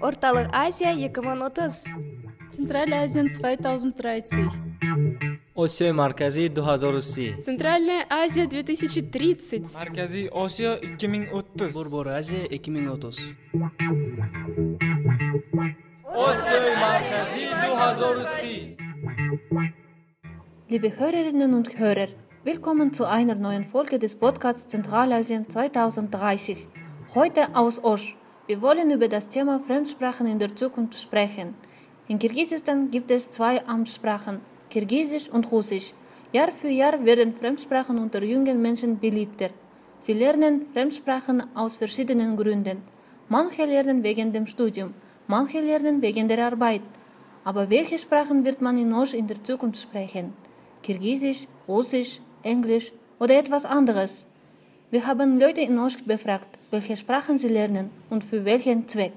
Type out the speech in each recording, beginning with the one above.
Орталық Азия 2030. Центральная Азия 2030. Osiyo markaziy 2030. Центральная Азия 2030. Markaziy Osiyo 2030. Burbur Aziya 2030. Osiyo markaziy 2030. Liebe Hörerinnen und Hörer, willkommen zu einer neuen Folge des Podcasts Zentralasien 2030. Heute aus Osch. Wir wollen über das Thema Fremdsprachen in der Zukunft sprechen. In Kirgisistan gibt es zwei Amtssprachen, Kirgisisch und Russisch. Jahr für Jahr werden Fremdsprachen unter jungen Menschen beliebter. Sie lernen Fremdsprachen aus verschiedenen Gründen. Manche lernen wegen dem Studium, manche lernen wegen der Arbeit. Aber welche Sprachen wird man in Osch in der Zukunft sprechen? Kirgisisch, Russisch, Englisch oder etwas anderes? Wir haben Leute in Osch befragt, welche Sprachen sie lernen und für welchen Zweck.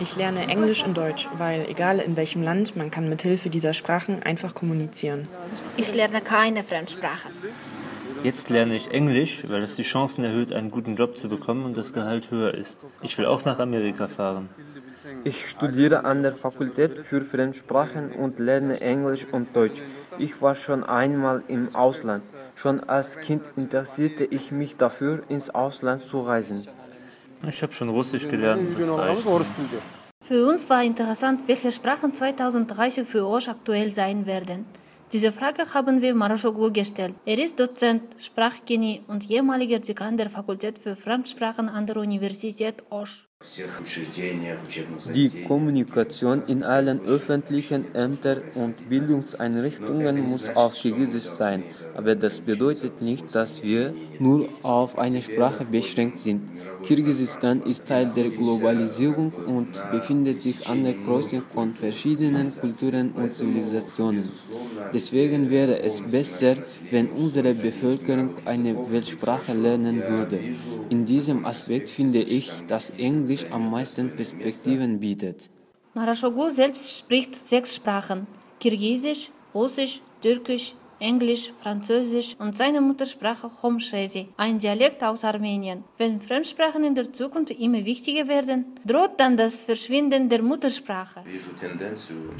Ich lerne Englisch und Deutsch, weil egal in welchem Land, man kann mit Hilfe dieser Sprachen einfach kommunizieren. Ich lerne keine Fremdsprache. Jetzt lerne ich Englisch, weil es die Chancen erhöht, einen guten Job zu bekommen und das Gehalt höher ist. Ich will auch nach Amerika fahren. Ich studiere an der Fakultät für Fremdsprachen und lerne Englisch und Deutsch. Ich war schon einmal im Ausland. Schon als Kind interessierte ich mich dafür, ins Ausland zu reisen. Ich habe schon Russisch gelernt, das reicht. Für uns war interessant, welche Sprachen 2030 für Osch aktuell sein werden. Diese Frage haben wir Marashoglu gestellt. Er ist Dozent, Sprachgenie und ehemaliger Dekan der Fakultät für Fremdsprachen an der Universität Osch. Die Kommunikation in allen öffentlichen Ämtern und Bildungseinrichtungen muss auf Kirgisisch sein, aber das bedeutet nicht, dass wir nur auf eine Sprache beschränkt sind. Kirgisistan ist Teil der Globalisierung und befindet sich an der Kreuzung von verschiedenen Kulturen und Zivilisationen. Deswegen wäre es besser, wenn unsere Bevölkerung eine Weltsprache lernen würde. In diesem Aspekt finde ich, dass Englisch am meisten Perspektiven bietet. Marashoglu selbst spricht sechs Sprachen: Kirgisisch, Russisch, Türkisch, Englisch, Französisch und seine Muttersprache Homshesi, ein Dialekt aus Armenien. Wenn Fremdsprachen in der Zukunft immer wichtiger werden, droht dann das Verschwinden der Muttersprache.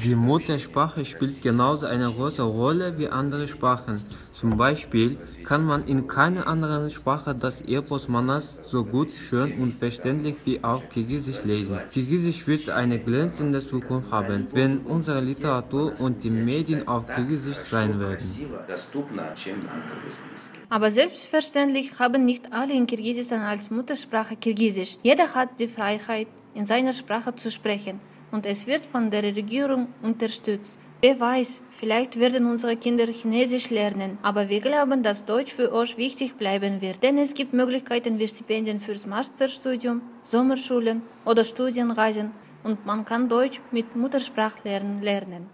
Die Muttersprache spielt genauso eine große Rolle wie andere Sprachen. Zum Beispiel kann man in keiner anderen Sprache das Epos Manas so gut, schön und verständlich wie auf Kirgisisch lesen. Kirgisisch wird eine glänzende Zukunft haben, wenn unsere Literatur und die Medien auf Kirgisisch sein werden. Aber selbstverständlich haben nicht alle in Kirgisistan als Muttersprache Kirgisisch. Jeder hat die Freiheit, in seiner Sprache zu sprechen und es wird von der Regierung unterstützt. Wer weiß, vielleicht werden unsere Kinder Chinesisch lernen, aber wir glauben, dass Deutsch für euch wichtig bleiben wird, denn es gibt Möglichkeiten wie Stipendien fürs Masterstudium, Sommerschulen oder Studienreisen und man kann Deutsch mit Muttersprachlern lernen.